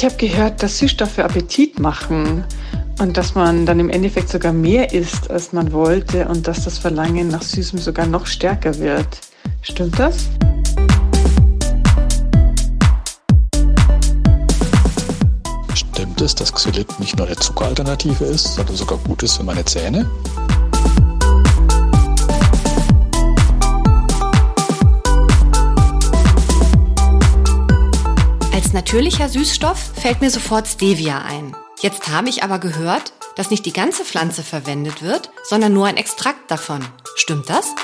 Ich habe gehört, dass Süßstoffe Appetit machen und dass man dann im Endeffekt sogar mehr isst, als man wollte und dass das Verlangen nach Süßem sogar noch stärker wird. Stimmt das? Stimmt es, dass Xylit nicht nur eine Zuckeralternative ist, sondern sogar gut ist für meine Zähne? Natürlicher Süßstoff fällt mir sofort Stevia ein. Jetzt habe ich aber gehört, dass nicht die ganze Pflanze verwendet wird, sondern nur ein Extrakt davon. Stimmt das?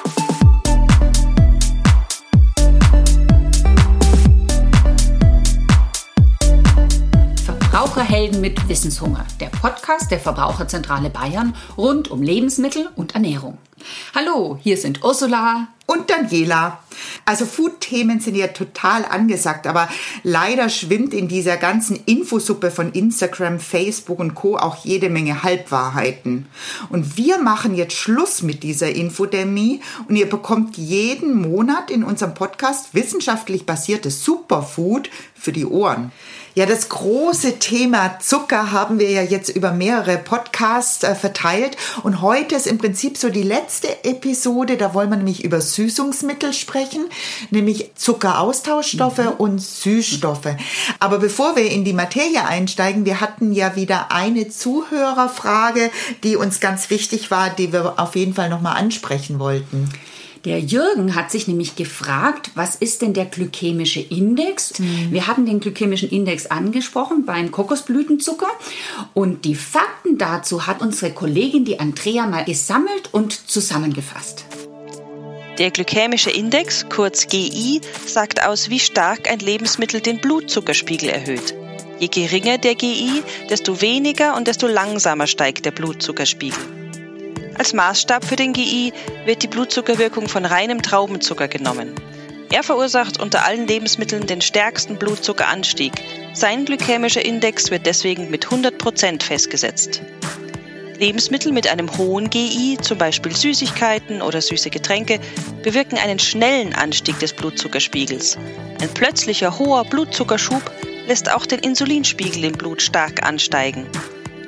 Verbraucherhelden mit Wissenshunger, der Podcast der Verbraucherzentrale Bayern rund um Lebensmittel und Ernährung. Hallo, hier sind Ursula und Daniela. Also Food-Themen sind ja total angesagt, aber leider schwimmt in dieser ganzen Infosuppe von Instagram, Facebook und Co. auch jede Menge Halbwahrheiten. Und wir machen jetzt Schluss mit dieser Infodemie und ihr bekommt jeden Monat in unserem Podcast wissenschaftlich basiertes Superfood für die Ohren. Ja, das große Thema Zucker haben wir ja jetzt über mehrere Podcasts äh, verteilt und heute ist im Prinzip so die letzte Episode, da wollen wir nämlich über Süßungsmittel sprechen, nämlich Zuckeraustauschstoffe mhm. und Süßstoffe. Aber bevor wir in die Materie einsteigen, wir hatten ja wieder eine Zuhörerfrage, die uns ganz wichtig war, die wir auf jeden Fall nochmal ansprechen wollten. Der Jürgen hat sich nämlich gefragt, was ist denn der glykämische Index? Mhm. Wir hatten den glykämischen Index angesprochen beim Kokosblütenzucker und die Fakten dazu hat unsere Kollegin, die Andrea, mal gesammelt und zusammengefasst. Der glykämische Index, kurz GI, sagt aus, wie stark ein Lebensmittel den Blutzuckerspiegel erhöht. Je geringer der GI, desto weniger und desto langsamer steigt der Blutzuckerspiegel. Als Maßstab für den GI wird die Blutzuckerwirkung von reinem Traubenzucker genommen. Er verursacht unter allen Lebensmitteln den stärksten Blutzuckeranstieg. Sein glykämischer Index wird deswegen mit 100% festgesetzt. Lebensmittel mit einem hohen GI, zum Beispiel Süßigkeiten oder süße Getränke, bewirken einen schnellen Anstieg des Blutzuckerspiegels. Ein plötzlicher hoher Blutzuckerschub lässt auch den Insulinspiegel im Blut stark ansteigen.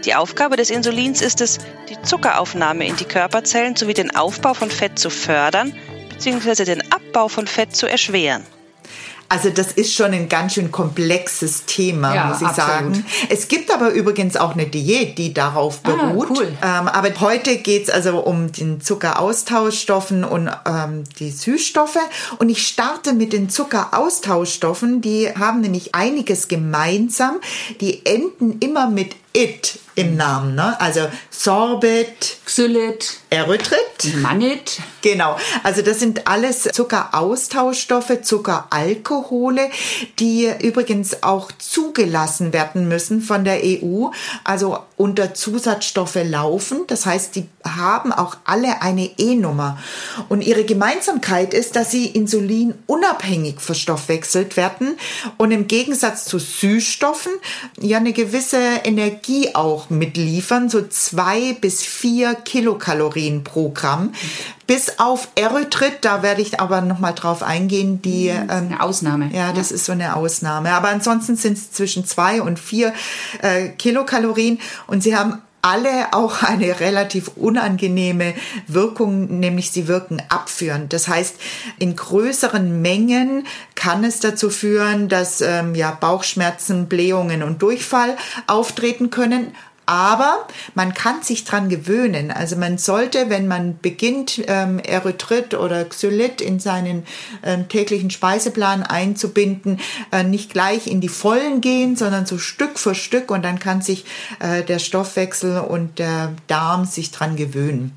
Die Aufgabe des Insulins ist es, die Zuckeraufnahme in die Körperzellen sowie den Aufbau von Fett zu fördern bzw. den Abbau von Fett zu erschweren. Also das ist schon ein ganz schön komplexes Thema, ja, muss ich absolut. sagen. Es gibt aber übrigens auch eine Diät, die darauf ah, beruht. Ah, cool. ähm, aber heute geht's also um den Zuckeraustauschstoffen und ähm, die Süßstoffe. Und ich starte mit den Zuckeraustauschstoffen. Die haben nämlich einiges gemeinsam. Die enden immer mit it im Namen. Ne? Also Sorbit, Xylit, Erythrit, Mannit. Genau. Also das sind alles Zuckeraustauschstoffe, Zuckeralkohole, die übrigens auch zugelassen werden müssen von der EU, also unter Zusatzstoffe laufen. Das heißt, die haben auch alle eine E-Nummer. Und ihre Gemeinsamkeit ist, dass sie insulinunabhängig verstoffwechselt werden und im Gegensatz zu Süßstoffen ja eine gewisse Energie auch mitliefern, so zwei bis vier Kilokalorien pro Gramm. Bis auf Erythrit, da werde ich aber nochmal drauf eingehen, die. Das ist eine ähm, Ausnahme. Ja, das ja. ist so eine Ausnahme. Aber ansonsten sind es zwischen zwei und vier äh, Kilokalorien und sie haben alle auch eine relativ unangenehme Wirkung, nämlich sie wirken abführend. Das heißt, in größeren Mengen kann es dazu führen, dass ähm, ja, Bauchschmerzen, Blähungen und Durchfall auftreten können. Aber man kann sich dran gewöhnen. Also man sollte, wenn man beginnt, ähm, Erythrit oder Xylit in seinen ähm, täglichen Speiseplan einzubinden, äh, nicht gleich in die Vollen gehen, sondern so Stück für Stück und dann kann sich äh, der Stoffwechsel und der Darm sich dran gewöhnen.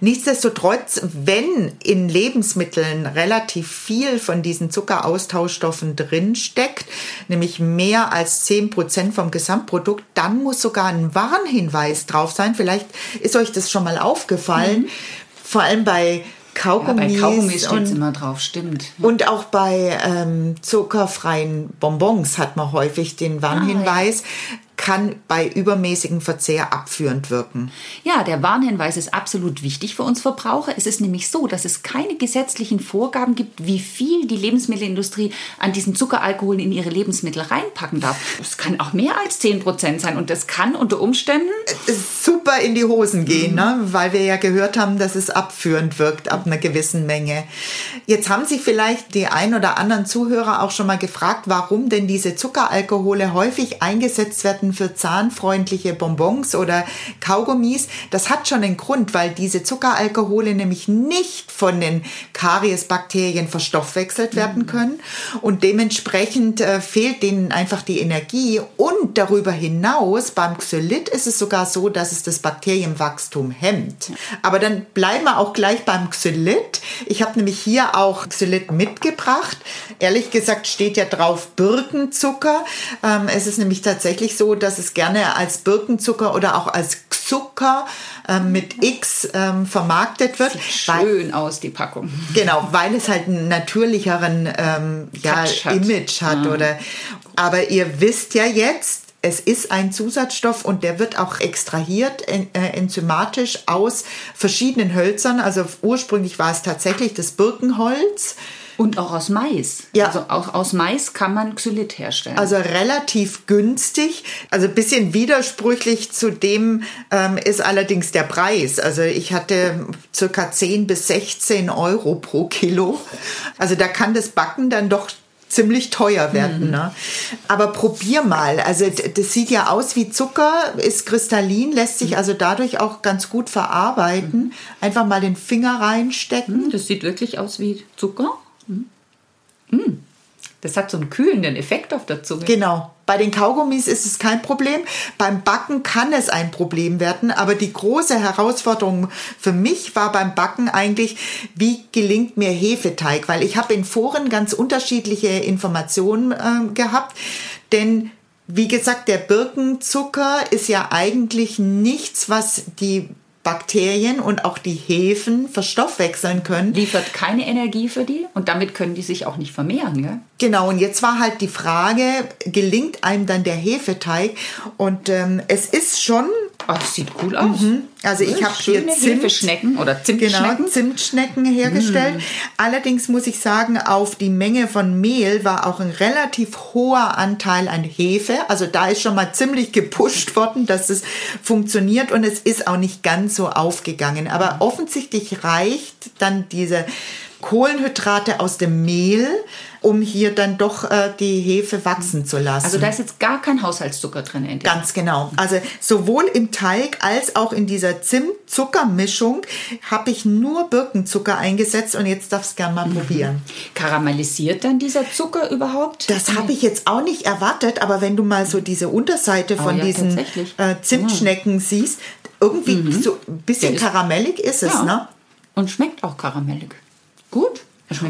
Nichtsdestotrotz, wenn in Lebensmitteln relativ viel von diesen Zuckeraustauschstoffen drinsteckt, nämlich mehr als 10 Prozent vom Gesamtprodukt, dann muss sogar ein Warnhinweis drauf sein. Vielleicht ist euch das schon mal aufgefallen. Mhm. Vor allem bei Kaugummis. Ja, bei Kaugummis steht immer drauf, stimmt. Und auch bei ähm, zuckerfreien Bonbons hat man häufig den Warnhinweis. Ah, ja. Kann bei übermäßigem Verzehr abführend wirken. Ja, der Warnhinweis ist absolut wichtig für uns Verbraucher. Es ist nämlich so, dass es keine gesetzlichen Vorgaben gibt, wie viel die Lebensmittelindustrie an diesen Zuckeralkoholen in ihre Lebensmittel reinpacken darf. Es kann auch mehr als 10 Prozent sein und das kann unter Umständen super in die Hosen gehen, mhm. ne? weil wir ja gehört haben, dass es abführend wirkt ab einer gewissen Menge. Jetzt haben sich vielleicht die ein oder anderen Zuhörer auch schon mal gefragt, warum denn diese Zuckeralkohole häufig eingesetzt werden für zahnfreundliche Bonbons oder Kaugummis. Das hat schon einen Grund, weil diese Zuckeralkohole nämlich nicht von den Kariesbakterien verstoffwechselt werden mhm. können und dementsprechend äh, fehlt denen einfach die Energie und darüber hinaus beim Xylit ist es sogar so, dass es das Bakterienwachstum hemmt. Aber dann bleiben wir auch gleich beim Xylit. Ich habe nämlich hier auch Xylit mitgebracht. Ehrlich gesagt steht ja drauf Birkenzucker. Ähm, es ist nämlich tatsächlich so, dass es gerne als Birkenzucker oder auch als Zucker ähm, mit X ähm, vermarktet wird. Sieht schön weil, aus, die Packung. Genau, weil es halt einen natürlicheren ähm, ja, hat. Image hat. Mhm. Oder, aber ihr wisst ja jetzt, es ist ein Zusatzstoff und der wird auch extrahiert äh, enzymatisch aus verschiedenen Hölzern. Also ursprünglich war es tatsächlich das Birkenholz. Und auch aus Mais. Ja. Also auch aus Mais kann man Xylit herstellen. Also relativ günstig. Also ein bisschen widersprüchlich zu dem ähm, ist allerdings der Preis. Also ich hatte circa 10 bis 16 Euro pro Kilo. Also da kann das Backen dann doch ziemlich teuer werden. Mhm. Ne? Aber probier mal. Also das sieht ja aus wie Zucker, ist kristallin, lässt sich mhm. also dadurch auch ganz gut verarbeiten. Mhm. Einfach mal den Finger reinstecken. Mhm, das sieht wirklich aus wie Zucker. Mhm. Das hat so einen kühlenden Effekt auf der Zunge. Genau. Bei den Kaugummis ist es kein Problem. Beim Backen kann es ein Problem werden. Aber die große Herausforderung für mich war beim Backen eigentlich, wie gelingt mir Hefeteig? Weil ich habe in Foren ganz unterschiedliche Informationen äh, gehabt. Denn wie gesagt, der Birkenzucker ist ja eigentlich nichts, was die Bakterien und auch die Hefen verstoffwechseln können. Liefert keine Energie für die und damit können die sich auch nicht vermehren. Gell? Genau, und jetzt war halt die Frage, gelingt einem dann der Hefeteig? Und ähm, es ist schon Oh, das sieht cool aus. Mhm. Also ich habe hier Zimt, oder Zimtschnecken. Genau, Zimtschnecken hergestellt. Mhm. Allerdings muss ich sagen, auf die Menge von Mehl war auch ein relativ hoher Anteil an Hefe. Also da ist schon mal ziemlich gepusht worden, dass es funktioniert und es ist auch nicht ganz so aufgegangen. Aber mhm. offensichtlich reicht dann diese Kohlenhydrate aus dem Mehl, um hier dann doch äh, die Hefe wachsen zu lassen. Also da ist jetzt gar kein Haushaltszucker drin. Ganz genau. Also sowohl im Teig als auch in dieser Zimt-Zuckermischung habe ich nur Birkenzucker eingesetzt und jetzt darfst du gerne mal mhm. probieren. Karamellisiert dann dieser Zucker überhaupt? Das habe ich jetzt auch nicht erwartet, aber wenn du mal so diese Unterseite oh von oh, ja, diesen äh, Zimtschnecken mhm. siehst, irgendwie mhm. so ein bisschen karamellig ist es, ja. ne? Und schmeckt auch karamellig. Gut.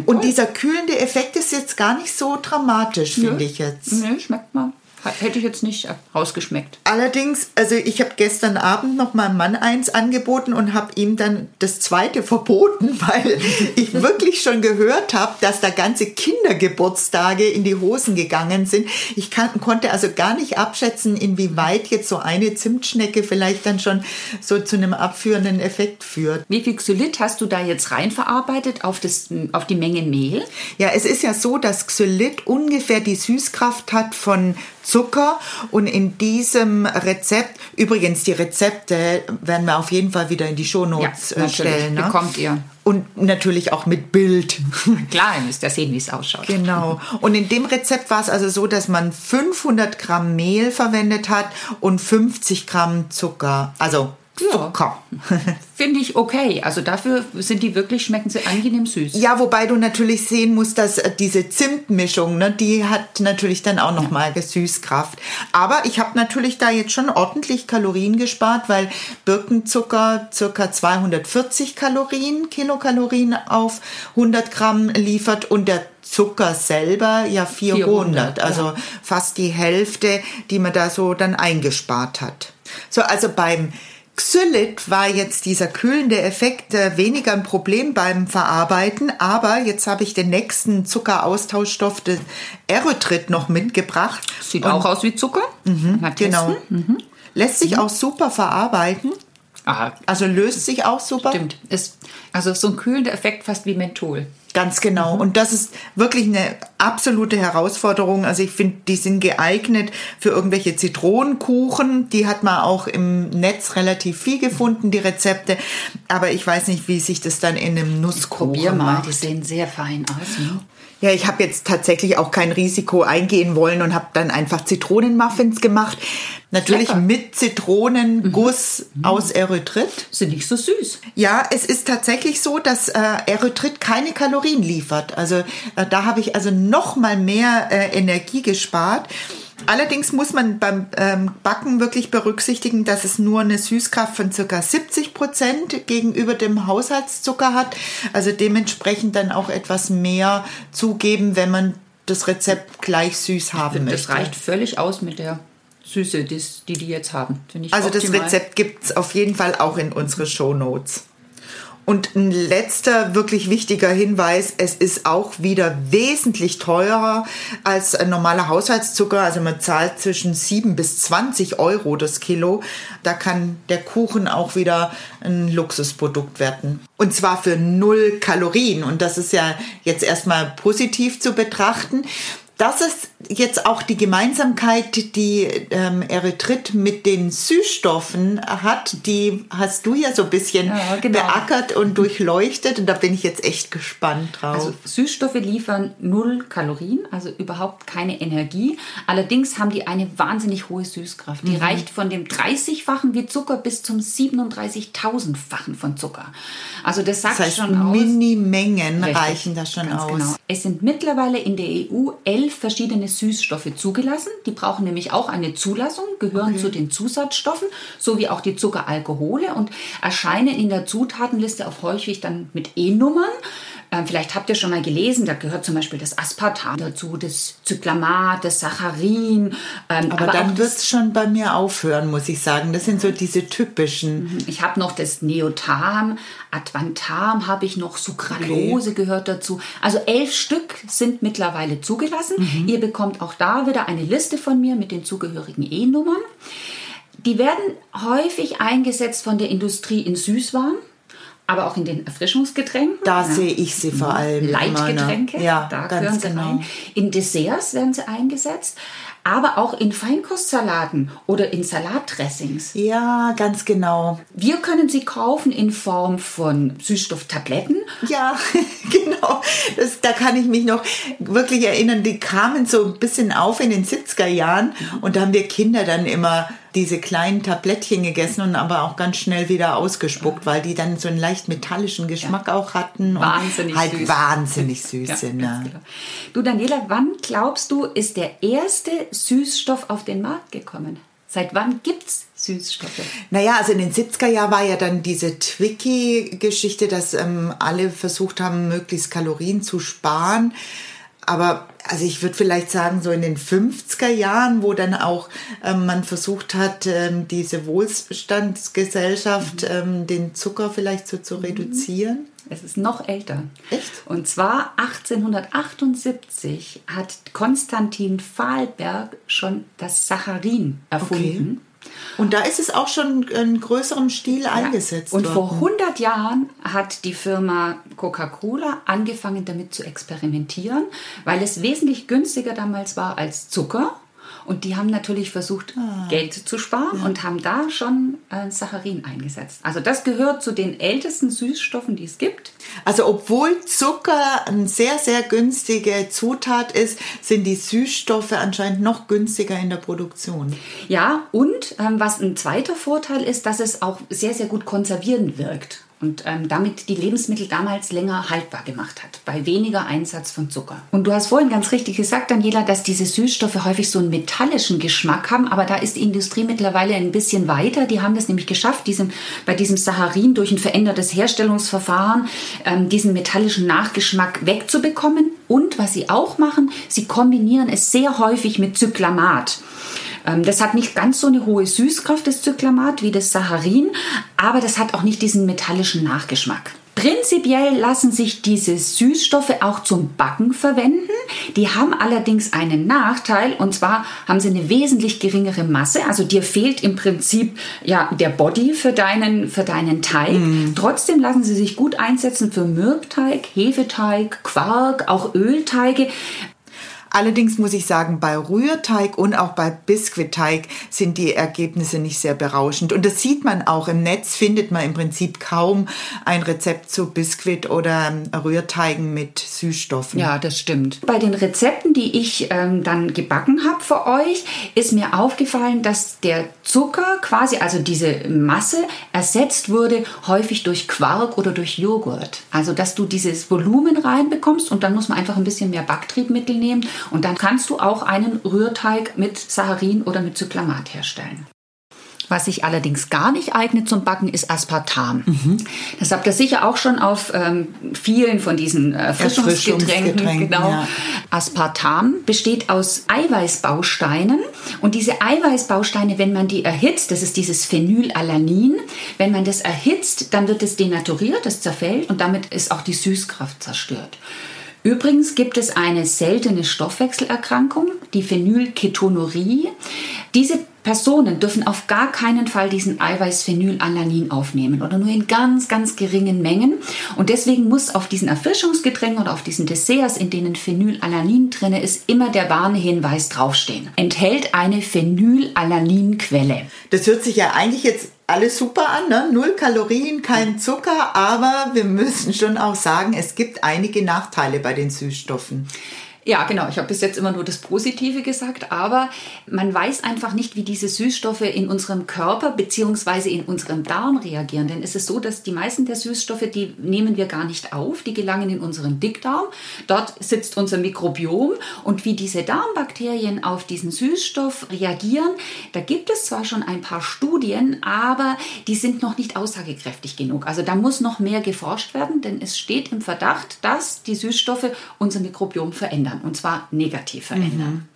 Und dieser kühlende Effekt ist jetzt gar nicht so dramatisch, finde ich jetzt. Nö, schmeckt mal. Hätte ich jetzt nicht rausgeschmeckt. Allerdings, also ich habe gestern Abend noch meinem Mann eins angeboten und habe ihm dann das zweite verboten, weil ich wirklich schon gehört habe, dass da ganze Kindergeburtstage in die Hosen gegangen sind. Ich kann, konnte also gar nicht abschätzen, inwieweit jetzt so eine Zimtschnecke vielleicht dann schon so zu einem abführenden Effekt führt. Wie viel Xylit hast du da jetzt reinverarbeitet auf, das, auf die Menge Mehl? Ja, es ist ja so, dass Xylit ungefähr die Süßkraft hat von Zucker. Und in diesem Rezept, übrigens die Rezepte werden wir auf jeden Fall wieder in die Shownotes ja, äh, stellen. Ne? Bekommt ihr. Und natürlich auch mit Bild. Klar, ihr müsst ja sehen, wie es ausschaut. Genau. Und in dem Rezept war es also so, dass man 500 Gramm Mehl verwendet hat und 50 Gramm Zucker. Also Zucker. Ja, Finde ich okay. Also dafür sind die wirklich, schmecken sie angenehm süß. Ja, wobei du natürlich sehen musst, dass äh, diese Zimtmischung, ne, die hat natürlich dann auch nochmal ja. Süßkraft. Aber ich habe natürlich da jetzt schon ordentlich Kalorien gespart, weil Birkenzucker circa 240 Kalorien, Kilokalorien auf 100 Gramm liefert und der Zucker selber ja 400, 400 also ja. fast die Hälfte, die man da so dann eingespart hat. So, also beim Xylit war jetzt dieser kühlende Effekt äh, weniger ein Problem beim Verarbeiten, aber jetzt habe ich den nächsten Zuckeraustauschstoff, den Erythrit, noch mitgebracht. Sieht Und, auch aus wie Zucker. Mhm, genau. Mhm. Lässt sich mhm. auch super verarbeiten. Aha. Also löst sich auch super. Stimmt. Ist also so ein kühlender Effekt fast wie Menthol. Ganz genau. Mhm. Und das ist wirklich eine absolute Herausforderung. Also ich finde, die sind geeignet für irgendwelche Zitronenkuchen. Die hat man auch im Netz relativ viel gefunden, die Rezepte. Aber ich weiß nicht, wie sich das dann in einem Nusskuchen Probier mal, macht. die sehen sehr fein aus. Ne? Ja, ich habe jetzt tatsächlich auch kein Risiko eingehen wollen und habe dann einfach Zitronenmuffins gemacht. Natürlich Lecker. mit Zitronenguss mhm. aus Erythrit. Sind nicht so süß. Ja, es ist tatsächlich so, dass äh, Erythrit keine Kalorien liefert. Also äh, da habe ich also noch mal mehr äh, Energie gespart. Allerdings muss man beim ähm, Backen wirklich berücksichtigen, dass es nur eine Süßkraft von ca. 70 Prozent gegenüber dem Haushaltszucker hat. Also dementsprechend dann auch etwas mehr zugeben, wenn man das Rezept gleich süß haben finde, möchte. Das reicht völlig aus mit der Süße, die die jetzt haben. also optimal. das Rezept gibt es auf jeden Fall auch in unsere Show Notes. Und ein letzter wirklich wichtiger Hinweis, es ist auch wieder wesentlich teurer als ein normaler Haushaltszucker. Also man zahlt zwischen 7 bis 20 Euro das Kilo. Da kann der Kuchen auch wieder ein Luxusprodukt werden. Und zwar für null Kalorien. Und das ist ja jetzt erstmal positiv zu betrachten. Das ist jetzt auch die Gemeinsamkeit, die ähm, Erythrit mit den Süßstoffen hat. Die hast du ja so ein bisschen ja, genau. beackert und durchleuchtet. Und da bin ich jetzt echt gespannt drauf. Also Süßstoffe liefern null Kalorien, also überhaupt keine Energie. Allerdings haben die eine wahnsinnig hohe Süßkraft. Die mhm. reicht von dem 30-fachen wie Zucker bis zum 37.000-fachen von Zucker. Also das sagt das heißt, schon aus. Mini-Mengen reichen da schon aus. Genau. Es sind mittlerweile in der EU elf elf verschiedene Süßstoffe zugelassen. Die brauchen nämlich auch eine Zulassung, gehören okay. zu den Zusatzstoffen, sowie auch die Zuckeralkohole und erscheinen in der Zutatenliste auch häufig dann mit E-Nummern. Ähm, vielleicht habt ihr schon mal gelesen, da gehört zum Beispiel das Aspartam dazu, das Zyklamat, das Saccharin. Ähm, aber, aber, dann wird es schon bei mir aufhören, muss ich sagen. Das sind so diese typischen. Mhm. Ich habe noch das Neotam, Advantam habe ich noch, Sucralose okay. gehört dazu. Also elf Stück sind mittlerweile zugelassen. Mhm. Ihr bekommt auch da wieder eine Liste von mir mit den zugehörigen E-Nummern. Die werden häufig eingesetzt von der Industrie in Süßwaren aber auch in den Erfrischungsgetränken. Da ja. sehe ich sie vor allem. Leitgetränke, ja, da gehören sie genau. rein. In Desserts werden sie eingesetzt, aber auch in Feinkostsalaten oder in Salatdressings. Ja, ganz genau. Wir können sie kaufen in Form von Süßstofftabletten. Ja, genau. Das, da kann ich mich noch wirklich erinnern, die kamen so ein bisschen auf in den 70er Jahren und da haben wir Kinder dann immer diese kleinen Tablettchen gegessen und aber auch ganz schnell wieder ausgespuckt, weil die dann so einen leicht metallischen Geschmack ja. auch hatten. Wahnsinnig und halt süß. wahnsinnig süß ja, sind. Genau. Du Daniela, wann glaubst du, ist der erste Süßstoff auf den Markt gekommen? Seit wann gibt es Süßstoffe? Naja, also in den 70er Jahren war ja dann diese Twiki-Geschichte, dass ähm, alle versucht haben, möglichst Kalorien zu sparen. Aber also ich würde vielleicht sagen, so in den 50er Jahren, wo dann auch ähm, man versucht hat, ähm, diese Wohlstandsgesellschaft, mhm. ähm, den Zucker vielleicht so zu mhm. reduzieren. Es ist noch älter. Echt? Und zwar 1878 hat Konstantin Fahlberg schon das Saccharin erfunden. Und da ist es auch schon in größerem Stil ja. eingesetzt Und worden. vor 100 Jahren hat die Firma Coca-Cola angefangen damit zu experimentieren, weil es wesentlich günstiger damals war als Zucker und die haben natürlich versucht, ah. Geld zu sparen ja. und haben da schon äh, Saccharin eingesetzt. Also das gehört zu den ältesten Süßstoffen, die es gibt. Also obwohl Zucker eine sehr, sehr günstige Zutat ist, sind die Süßstoffe anscheinend noch günstiger in der Produktion. Ja, und ähm, was ein zweiter Vorteil ist, dass es auch sehr, sehr gut konservierend wirkt und ähm, damit die Lebensmittel damals länger haltbar gemacht hat, bei weniger Einsatz von Zucker. Und du hast vorhin ganz richtig gesagt, Daniela, dass diese Süßstoffe häufig so einen metallischen Geschmack haben, aber da ist die Industrie mittlerweile ein bisschen weiter. Die haben das nämlich geschafft, diesem, bei diesem Saccharin durch ein verändertes Herstellungsverfahren ähm, diesen metallischen Nachgeschmack wegzubekommen. Und was sie auch machen, sie kombinieren es sehr häufig mit Zyklamat. Ähm, das hat nicht ganz so eine hohe Süßkraft, das Zyklamat, wie das Saccharin, aber das hat auch nicht diesen metallischen Nachgeschmack. Prinzipiell lassen sich diese Süßstoffe auch zum Backen verwenden. Die haben allerdings einen Nachteil und zwar haben sie eine wesentlich geringere Masse. Also dir fehlt im Prinzip ja der Body für deinen, für deinen Teig. Mm. Trotzdem lassen sie sich gut einsetzen für Mürbteig, Hefeteig, Quark, auch Ölteige. Allerdings muss ich sagen, bei Rührteig und auch bei Biskuitteig sind die Ergebnisse nicht sehr berauschend. Und das sieht man auch im Netz, findet man im Prinzip kaum ein Rezept zu Biskuit oder Rührteigen mit Süßstoffen. Ja, das stimmt. Bei den Rezepten, die ich ähm, dann gebacken habe für euch, ist mir aufgefallen, dass der Zucker quasi, also diese Masse, ersetzt wurde häufig durch Quark oder durch Joghurt. Also, dass du dieses Volumen reinbekommst und dann muss man einfach ein bisschen mehr Backtriebmittel nehmen und dann kannst du auch einen Rührteig mit Saccharin oder mit Zyklamat herstellen. Was sich allerdings gar nicht eignet zum Backen, ist Aspartam. Mhm. Das habt ihr sicher auch schon auf ähm, vielen von diesen äh, Frischungsgetränken. Genau. Ja. Aspartam besteht aus Eiweißbausteinen und diese Eiweißbausteine, wenn man die erhitzt, das ist dieses Phenylalanin, wenn man das erhitzt, dann wird es denaturiert, es zerfällt und damit ist auch die Süßkraft zerstört. Übrigens gibt es eine seltene Stoffwechselerkrankung, die Phenylketonurie. Diese Personen dürfen auf gar keinen Fall diesen Eiweiß-Phenylalanin aufnehmen oder nur in ganz, ganz geringen Mengen. Und deswegen muss auf diesen Erfrischungsgetränken oder auf diesen Desserts, in denen Phenylalanin drin ist, immer der Warnhinweis draufstehen. Enthält eine Phenylalaninquelle. Das hört sich ja eigentlich jetzt alles super an, ne? null Kalorien, kein Zucker, aber wir müssen schon auch sagen, es gibt einige Nachteile bei den Süßstoffen. Ja, genau. Ich habe bis jetzt immer nur das Positive gesagt, aber man weiß einfach nicht, wie diese Süßstoffe in unserem Körper bzw. in unserem Darm reagieren. Denn es ist so, dass die meisten der Süßstoffe, die nehmen wir gar nicht auf, die gelangen in unseren Dickdarm. Dort sitzt unser Mikrobiom und wie diese Darmbakterien auf diesen Süßstoff reagieren, da gibt es zwar schon ein paar Studien, aber die sind noch nicht aussagekräftig genug. Also da muss noch mehr geforscht werden, denn es steht im Verdacht, dass die Süßstoffe unser Mikrobiom verändern verändern und zwar negativ verändern. Mhm.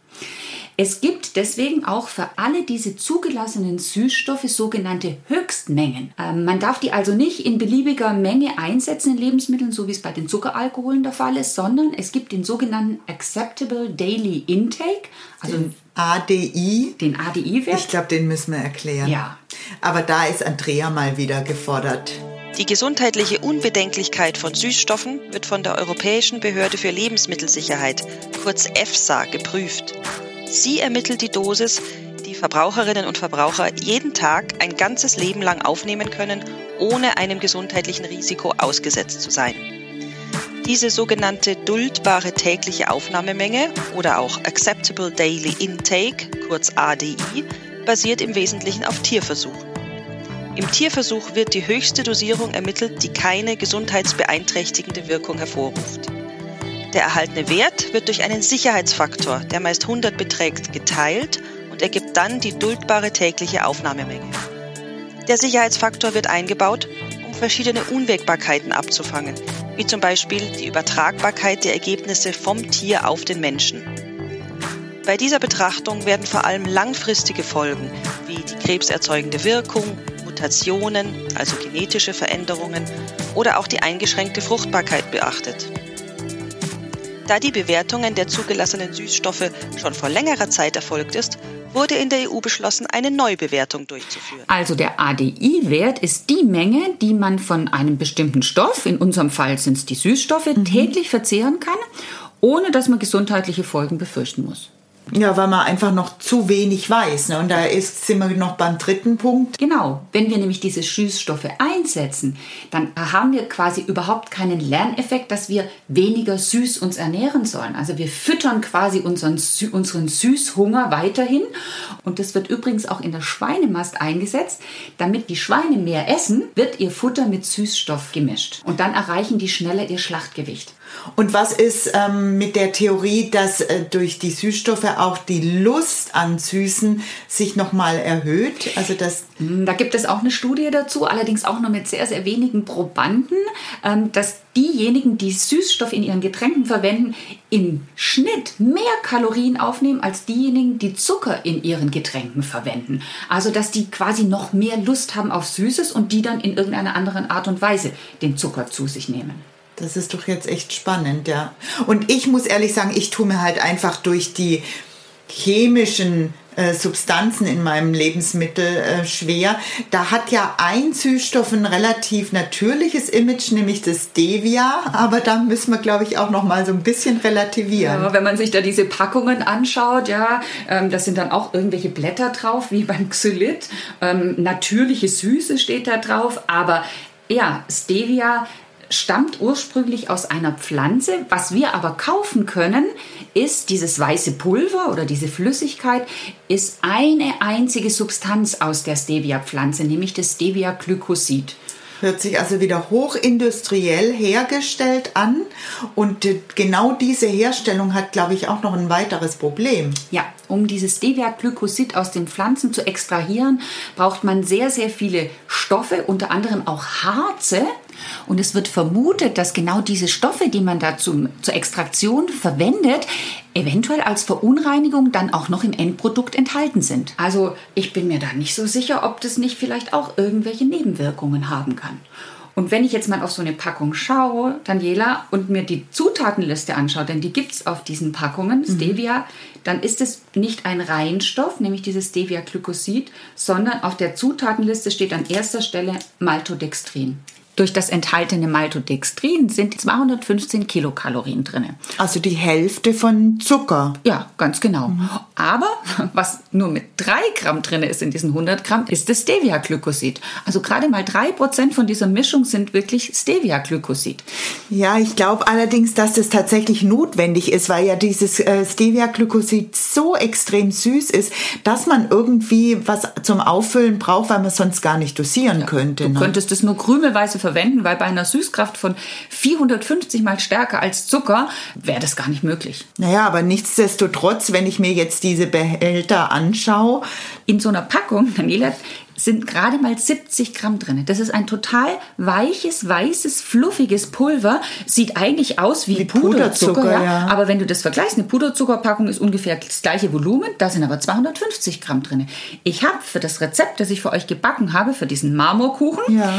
Es gibt deswegen auch für alle diese zugelassenen Süßstoffe sogenannte Höchstmengen. Ähm, man darf die also nicht in beliebiger Menge einsetzen in Lebensmitteln, so wie es bei den Zuckeralkoholen der Fall ist, sondern es gibt den sogenannten Acceptable Daily Intake, also den ADI. Den ADI-Wert. Ich glaube, den müssen wir erklären. Ja. Aber da ist Andrea mal wieder gefordert. Die gesundheitliche Unbedenklichkeit von Süßstoffen wird von der Europäischen Behörde für Lebensmittelsicherheit, kurz EFSA, geprüft. Sie ermittelt die Dosis, die Verbraucherinnen und Verbraucher jeden Tag ein ganzes Leben lang aufnehmen können, ohne einem gesundheitlichen Risiko ausgesetzt zu sein. Diese sogenannte duldbare tägliche Aufnahmemenge oder auch Acceptable Daily Intake, kurz ADI, basiert im Wesentlichen auf Tierversuchen. Im Tierversuch wird die höchste Dosierung ermittelt, die keine gesundheitsbeeinträchtigende Wirkung hervorruft. Der erhaltene Wert wird durch einen Sicherheitsfaktor, der meist 100 beträgt, geteilt und ergibt dann die duldbare tägliche Aufnahmemenge. Der Sicherheitsfaktor wird eingebaut, um verschiedene Unwägbarkeiten abzufangen, wie zum Beispiel die Übertragbarkeit der Ergebnisse vom Tier auf den Menschen. Bei dieser Betrachtung werden vor allem langfristige Folgen wie die krebserzeugende Wirkung, Mutationen, also genetische Veränderungen oder auch die eingeschränkte Fruchtbarkeit beachtet. Da die Bewertungen der zugelassenen Süßstoffe schon vor längerer Zeit erfolgt ist, wurde in der EU beschlossen, eine Neubewertung durchzuführen. Also der ADI-Wert ist die Menge, die man von einem bestimmten Stoff, in unserem Fall sind es die Süßstoffe, mhm. täglich verzehren kann, ohne dass man gesundheitliche Folgen befürchten muss. Ja, weil man einfach noch zu wenig weiß. Ne? Und da ist, sind wir noch beim dritten Punkt. Genau. Wenn wir nämlich diese Süßstoffe einsetzen, dann haben wir quasi überhaupt keinen Lerneffekt, dass wir weniger süß uns ernähren sollen. Also wir füttern quasi unseren, unseren Süßhunger weiterhin. Und das wird übrigens auch in der Schweinemast eingesetzt. Damit die Schweine mehr essen, wird ihr Futter mit Süßstoff gemischt. Und dann erreichen die schneller ihr Schlachtgewicht. Und was ist ähm, mit der Theorie, dass äh, durch die Süßstoffe auch die Lust an Süßen sich nochmal erhöht? Also das Hm, Da gibt es auch eine Studie dazu, allerdings auch nur mit sehr, sehr wenigen Probanden, ähm, dass diejenigen, die Süßstoff in ihren Getränken verwenden, im Schnitt mehr Kalorien aufnehmen als diejenigen, die Zucker in ihren Getränken verwenden. Also dass die quasi noch mehr Lust haben auf Süßes und die dann in irgendeiner anderen Art und Weise den Zucker zu sich nehmen. Das ist doch jetzt echt spannend, ja. Und ich muss ehrlich sagen, ich tue mir halt einfach durch die chemischen äh, Substanzen in meinem Lebensmittel äh, schwer. Da hat ja ein Süßstoff ein relativ natürliches Image, nämlich das Stevia, aber da müssen wir, glaube ich, auch noch mal so ein bisschen relativieren. Ja, wenn man sich da diese Packungen anschaut, ja, ähm, das sind dann auch irgendwelche Blätter drauf, wie beim Xylit. Ähm, natürliche Süße steht da drauf, aber ja, Stevia stammt ursprünglich aus einer Pflanze. Was wir aber kaufen können, ist dieses weiße Pulver oder diese Flüssigkeit, ist eine einzige Substanz aus der Stevia-Pflanze, nämlich das Stevia-Glycosid. Hört sich also wieder hochindustriell hergestellt an. Und äh, genau diese Herstellung hat, glaube ich, auch noch ein weiteres Problem. Ja, um dieses Stevia-Glycosid aus den Pflanzen zu extrahieren, braucht man sehr, sehr viele Stoffe, unter anderem auch Harze. Und es wird vermutet, dass genau diese Stoffe, die man da zum, zur Extraktion verwendet, eventuell als Verunreinigung dann auch noch im Endprodukt enthalten sind. Also ich bin mir da nicht so sicher, ob das nicht vielleicht auch irgendwelche Nebenwirkungen haben kann. Und wenn ich jetzt mal auf so eine Packung schaue, Daniela, und mir die Zutatenliste anschaue, denn die gibt es auf diesen Packungen, Stevia, dann ist es nicht ein Reinstoff, nämlich dieses Stevia-Glycosid, sondern auf der Zutatenliste steht an erster Stelle Maltodextrin. Durch das enthaltene Maltodextrin sind 215 Kilokalorien drin. Also die Hälfte von Zucker. Ja, ganz genau. Aber was nur mit 3 Gramm drin ist in diesen 100 Gramm, ist das Stevia-Glycosid. Also gerade mal 3% von dieser Mischung sind wirklich Stevia-Glycosid. Ja, ich glaube allerdings, dass das tatsächlich notwendig ist, weil ja dieses äh, Stevia-Glycosid so extrem süß ist, dass man irgendwie was zum Auffüllen braucht, weil man sonst gar nicht dosieren könnte. Du ne? könntest es nur krümelweise verwenden, weil bei einer Süßkraft von 450 mal stärker als Zucker wäre das gar nicht möglich. Naja, aber nichtsdestotrotz, wenn ich mir jetzt diese Behälter anschaue, In so einer Packung, Daniela, sind gerade mal 70 Gramm drin. Das ist ein total weiches, weißes, fluffiges Pulver. Sieht eigentlich aus wie, Wie Puderzucker, Puderzucker, ja. ja. Aber wenn du das vergleichst, eine Puderzuckerpackung ist ungefähr das gleiche Volumen, da sind aber 250 Gramm drin. Ich habe für das Rezept, das ich für euch gebacken habe, für diesen Marmorkuchen, Ja.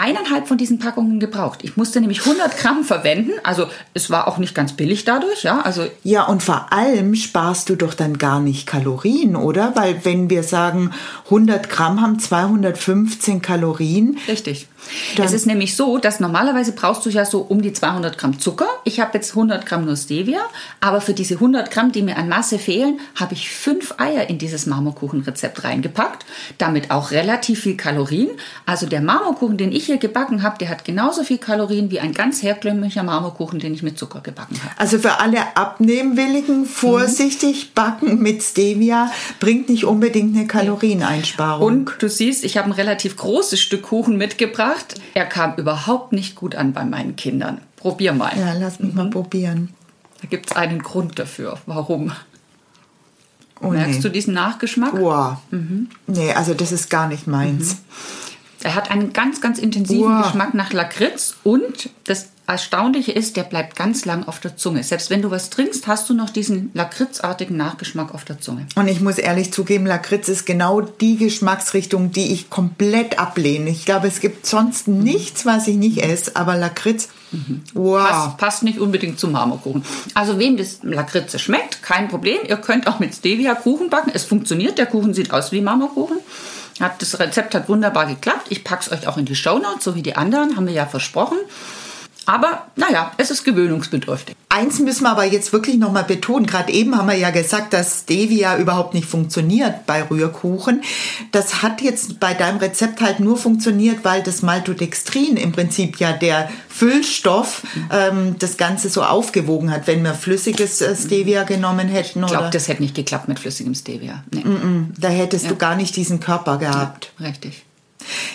Eineinhalb von diesen Packungen gebraucht. Ich musste nämlich 100 Gramm verwenden. Also es war auch nicht ganz billig dadurch, ja. Also ja, und vor allem sparst du doch dann gar nicht Kalorien, oder? Weil wenn wir sagen, 100 Gramm haben 215 Kalorien, Richtig. Dann- es ist nämlich so, dass normalerweise brauchst du ja so um die 200 Gramm Zucker. Ich habe jetzt 100 Gramm nur Stevia, aber für diese 100 Gramm, die mir an Masse fehlen, habe ich fünf Eier in dieses Marmorkuchenrezept reingepackt. Damit auch relativ viel Kalorien. Also der Marmorkuchen, den ich hier gebacken habe, der hat genauso viel Kalorien wie ein ganz herkömmlicher Marmorkuchen, den ich mit Zucker gebacken habe. Also für alle Abnehmwilligen vorsichtig backen mit Stevia bringt nicht unbedingt eine Kalorieneinsparung. Und du siehst, ich habe ein relativ großes Stück Kuchen mitgebracht. Er kam überhaupt nicht gut an bei meinen Kindern. Probier mal. ja, lass mich mal probieren. Da gibt es einen Grund dafür. Warum? Oh, Merkst nee. du diesen Nachgeschmack? Wow. Nee, also das ist gar nicht meins. Er hat einen ganz, ganz intensiven Uah. Geschmack nach Lakritz und das Erstaunliche ist, der bleibt ganz lang auf der Zunge. Selbst wenn du was trinkst, hast du noch diesen lakritzartigen Nachgeschmack auf der Zunge. Und ich muss ehrlich zugeben, Lakritz ist genau die Geschmacksrichtung, die ich komplett ablehne. Ich glaube, es gibt sonst nichts, was ich nicht esse, aber Lakritz, wow. Passt, passt nicht unbedingt zum Marmorkuchen. Also wem das Lakritze schmeckt, kein Problem. Ihr könnt auch mit Stevia Kuchen backen. Es funktioniert. Der Kuchen sieht aus wie Marmorkuchen. Das Rezept hat wunderbar geklappt. Ich packe es euch auch in die Shownotes, so wie die anderen, haben wir ja versprochen. Aber naja, es ist gewöhnungsbedürftig. Eins müssen wir aber jetzt wirklich nochmal betonen. Gerade eben haben wir ja gesagt, dass Stevia überhaupt nicht funktioniert bei Rührkuchen. Das hat jetzt bei deinem Rezept halt nur funktioniert, weil das Maltodextrin im Prinzip ja der Füllstoff ähm, das Ganze so aufgewogen hat. Wenn wir flüssiges äh, Stevia genommen hätten, Ich glaube, das hätte nicht geklappt mit flüssigem Stevia. Nee. da hättest du gar nicht diesen Körper gehabt. Richtig.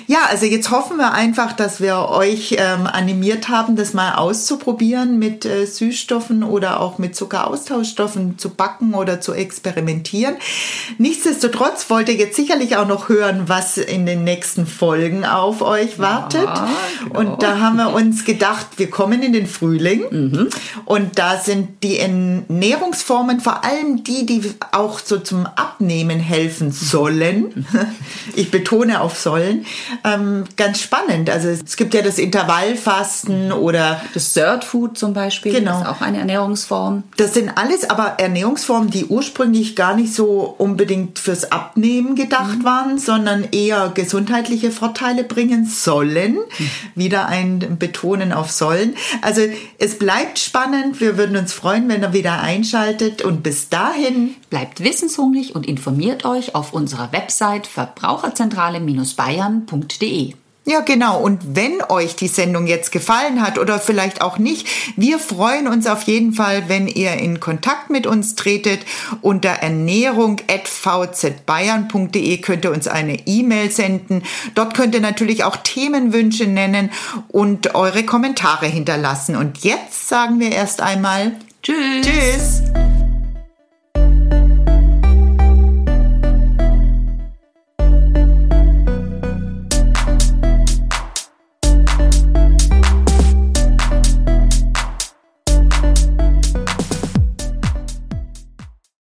Ja, also jetzt hoffen wir einfach, dass wir euch ähm, animiert haben, das mal auszuprobieren mit äh, Süßstoffen oder auch mit Zuckeraustauschstoffen zu backen oder zu experimentieren. Nichtsdestotrotz wollt ihr jetzt sicherlich auch noch hören, was in den nächsten Folgen auf euch wartet. Ja, genau. Und da haben wir uns gedacht, wir kommen in den Frühling mhm. und da sind die Ernährungsformen, vor allem die, die auch so zum Abnehmen helfen sollen. Ich betone auf sollen ähm, ganz spannend. Also es gibt ja das Intervallfasten oder das Third Food zum Beispiel. Genau. Das ist auch eine Ernährungsform. Das sind alles aber Ernährungsformen, die ursprünglich gar nicht so unbedingt fürs Abnehmen gedacht mhm. waren, sondern eher gesundheitliche Vorteile bringen sollen. Mhm. Wieder ein Betonen auf sollen. Also es bleibt spannend. Wir würden uns freuen, wenn ihr wieder einschaltet. Und bis dahin bleibt wissenshungrig und informiert euch auf unserer Website verbraucherzentrale-bayern bayern.de. Ja, genau. Und wenn euch die Sendung jetzt gefallen hat oder vielleicht auch nicht, wir freuen uns auf jeden Fall, wenn ihr in Kontakt mit uns tretet. Unter ernährung.vzbayern.de könnt ihr uns eine E-Mail senden. Dort könnt ihr natürlich auch Themenwünsche nennen und eure Kommentare hinterlassen. Und jetzt sagen wir erst einmal Tschüss. Tschüss.